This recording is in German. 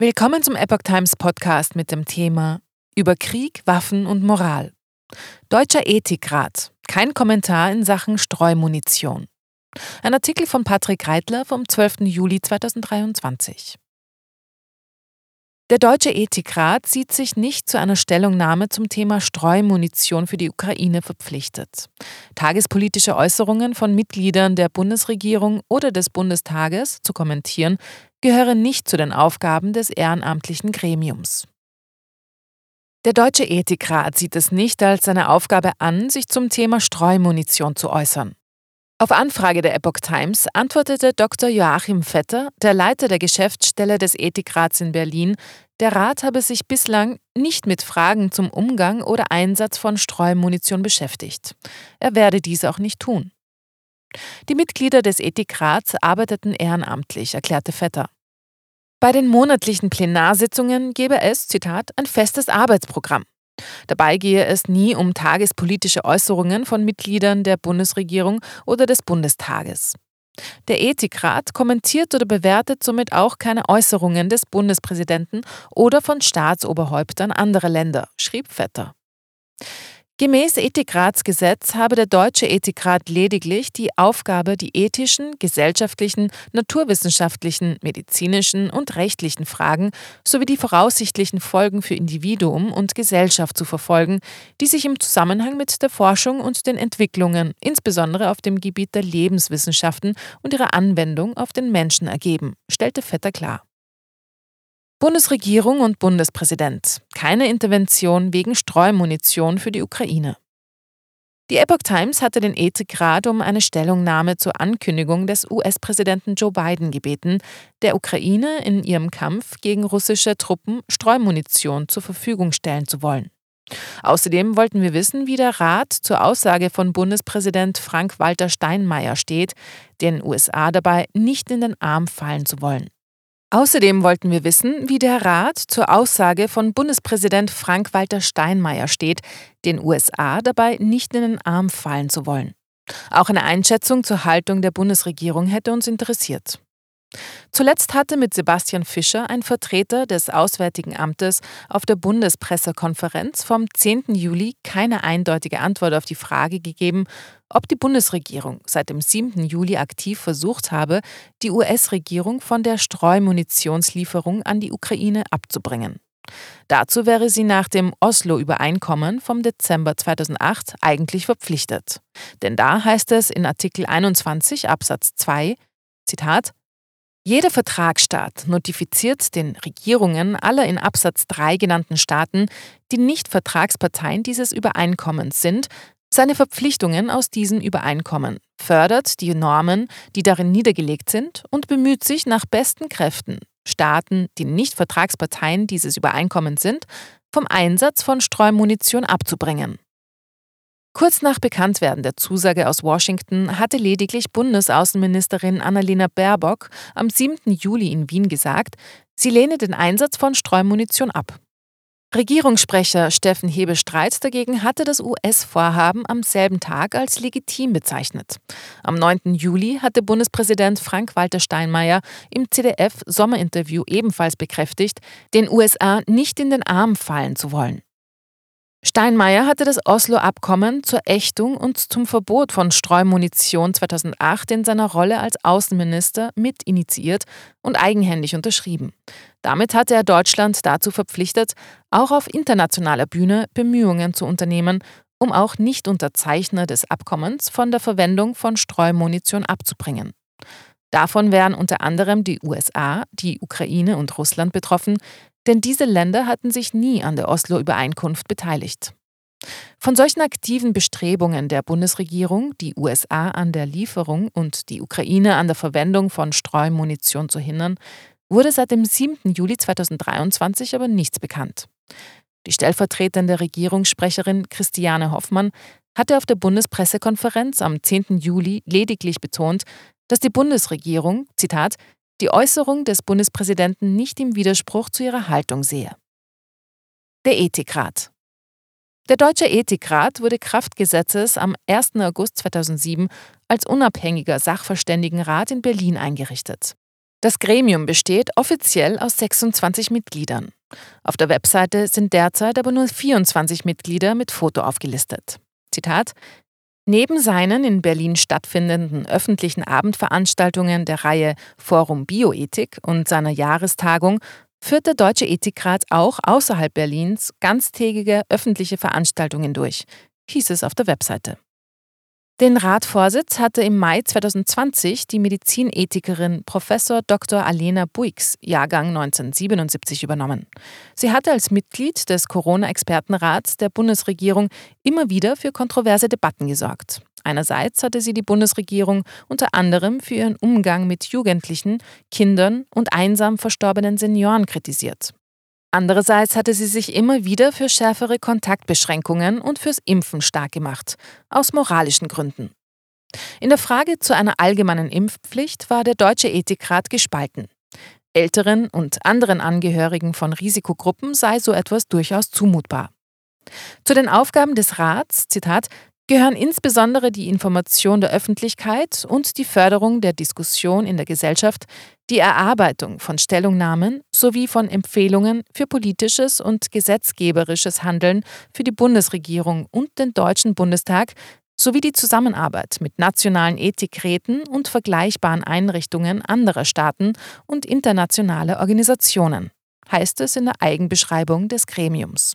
Willkommen zum Epoch Times Podcast mit dem Thema Über Krieg, Waffen und Moral. Deutscher Ethikrat. Kein Kommentar in Sachen Streumunition. Ein Artikel von Patrick Reitler vom 12. Juli 2023. Der Deutsche Ethikrat sieht sich nicht zu einer Stellungnahme zum Thema Streumunition für die Ukraine verpflichtet. Tagespolitische Äußerungen von Mitgliedern der Bundesregierung oder des Bundestages zu kommentieren gehören nicht zu den Aufgaben des ehrenamtlichen Gremiums. Der Deutsche Ethikrat sieht es nicht als seine Aufgabe an, sich zum Thema Streumunition zu äußern. Auf Anfrage der Epoch Times antwortete Dr. Joachim Vetter, der Leiter der Geschäftsstelle des Ethikrats in Berlin, der Rat habe sich bislang nicht mit Fragen zum Umgang oder Einsatz von Streumunition beschäftigt. Er werde dies auch nicht tun. Die Mitglieder des Ethikrats arbeiteten ehrenamtlich, erklärte Vetter. Bei den monatlichen Plenarsitzungen gebe es, Zitat, ein festes Arbeitsprogramm. Dabei gehe es nie um tagespolitische Äußerungen von Mitgliedern der Bundesregierung oder des Bundestages. Der Ethikrat kommentiert oder bewertet somit auch keine Äußerungen des Bundespräsidenten oder von Staatsoberhäuptern anderer Länder, schrieb Vetter. Gemäß Ethikratsgesetz habe der Deutsche Ethikrat lediglich die Aufgabe, die ethischen, gesellschaftlichen, naturwissenschaftlichen, medizinischen und rechtlichen Fragen sowie die voraussichtlichen Folgen für Individuum und Gesellschaft zu verfolgen, die sich im Zusammenhang mit der Forschung und den Entwicklungen, insbesondere auf dem Gebiet der Lebenswissenschaften und ihrer Anwendung auf den Menschen ergeben, stellte Vetter klar. Bundesregierung und Bundespräsident. Keine Intervention wegen Streumunition für die Ukraine. Die Epoch Times hatte den Ethikrat um eine Stellungnahme zur Ankündigung des US-Präsidenten Joe Biden gebeten, der Ukraine in ihrem Kampf gegen russische Truppen Streumunition zur Verfügung stellen zu wollen. Außerdem wollten wir wissen, wie der Rat zur Aussage von Bundespräsident Frank-Walter Steinmeier steht, den USA dabei nicht in den Arm fallen zu wollen. Außerdem wollten wir wissen, wie der Rat zur Aussage von Bundespräsident Frank-Walter Steinmeier steht, den USA dabei nicht in den Arm fallen zu wollen. Auch eine Einschätzung zur Haltung der Bundesregierung hätte uns interessiert. Zuletzt hatte mit Sebastian Fischer ein Vertreter des Auswärtigen Amtes auf der Bundespressekonferenz vom 10. Juli keine eindeutige Antwort auf die Frage gegeben, ob die Bundesregierung seit dem 7. Juli aktiv versucht habe, die US-Regierung von der Streumunitionslieferung an die Ukraine abzubringen. Dazu wäre sie nach dem Oslo-Übereinkommen vom Dezember 2008 eigentlich verpflichtet. Denn da heißt es in Artikel 21 Absatz 2, Zitat, jeder Vertragsstaat notifiziert den Regierungen aller in Absatz 3 genannten Staaten, die nicht Vertragsparteien dieses Übereinkommens sind, seine Verpflichtungen aus diesem Übereinkommen, fördert die Normen, die darin niedergelegt sind und bemüht sich nach besten Kräften, Staaten, die nicht Vertragsparteien dieses Übereinkommens sind, vom Einsatz von Streumunition abzubringen. Kurz nach Bekanntwerden der Zusage aus Washington hatte lediglich Bundesaußenministerin Annalena Baerbock am 7. Juli in Wien gesagt, sie lehne den Einsatz von Streumunition ab. Regierungssprecher Steffen Hebestreit dagegen hatte das US-Vorhaben am selben Tag als legitim bezeichnet. Am 9. Juli hatte Bundespräsident Frank-Walter Steinmeier im CDF-Sommerinterview ebenfalls bekräftigt, den USA nicht in den Arm fallen zu wollen. Steinmeier hatte das Oslo-Abkommen zur Ächtung und zum Verbot von Streumunition 2008 in seiner Rolle als Außenminister mitinitiiert und eigenhändig unterschrieben. Damit hatte er Deutschland dazu verpflichtet, auch auf internationaler Bühne Bemühungen zu unternehmen, um auch Nichtunterzeichner des Abkommens von der Verwendung von Streumunition abzubringen. Davon wären unter anderem die USA, die Ukraine und Russland betroffen, denn diese Länder hatten sich nie an der Oslo-Übereinkunft beteiligt. Von solchen aktiven Bestrebungen der Bundesregierung, die USA an der Lieferung und die Ukraine an der Verwendung von Streumunition zu hindern, wurde seit dem 7. Juli 2023 aber nichts bekannt. Die stellvertretende Regierungssprecherin Christiane Hoffmann hatte auf der Bundespressekonferenz am 10. Juli lediglich betont, dass die Bundesregierung, Zitat, die Äußerung des Bundespräsidenten nicht im Widerspruch zu ihrer Haltung sehe. Der Ethikrat. Der Deutsche Ethikrat wurde Kraftgesetzes am 1. August 2007 als unabhängiger Sachverständigenrat in Berlin eingerichtet. Das Gremium besteht offiziell aus 26 Mitgliedern. Auf der Webseite sind derzeit aber nur 24 Mitglieder mit Foto aufgelistet. Zitat Neben seinen in Berlin stattfindenden öffentlichen Abendveranstaltungen der Reihe Forum Bioethik und seiner Jahrestagung führt der Deutsche Ethikrat auch außerhalb Berlins ganztägige öffentliche Veranstaltungen durch, hieß es auf der Webseite. Den Ratvorsitz hatte im Mai 2020 die Medizinethikerin Prof. Dr. Alena Buix, Jahrgang 1977, übernommen. Sie hatte als Mitglied des Corona-Expertenrats der Bundesregierung immer wieder für kontroverse Debatten gesorgt. Einerseits hatte sie die Bundesregierung unter anderem für ihren Umgang mit Jugendlichen, Kindern und einsam verstorbenen Senioren kritisiert. Andererseits hatte sie sich immer wieder für schärfere Kontaktbeschränkungen und fürs Impfen stark gemacht, aus moralischen Gründen. In der Frage zu einer allgemeinen Impfpflicht war der Deutsche Ethikrat gespalten. Älteren und anderen Angehörigen von Risikogruppen sei so etwas durchaus zumutbar. Zu den Aufgaben des Rats, Zitat, gehören insbesondere die Information der Öffentlichkeit und die Förderung der Diskussion in der Gesellschaft, die Erarbeitung von Stellungnahmen sowie von Empfehlungen für politisches und gesetzgeberisches Handeln für die Bundesregierung und den Deutschen Bundestag sowie die Zusammenarbeit mit nationalen Ethikräten und vergleichbaren Einrichtungen anderer Staaten und internationaler Organisationen, heißt es in der Eigenbeschreibung des Gremiums.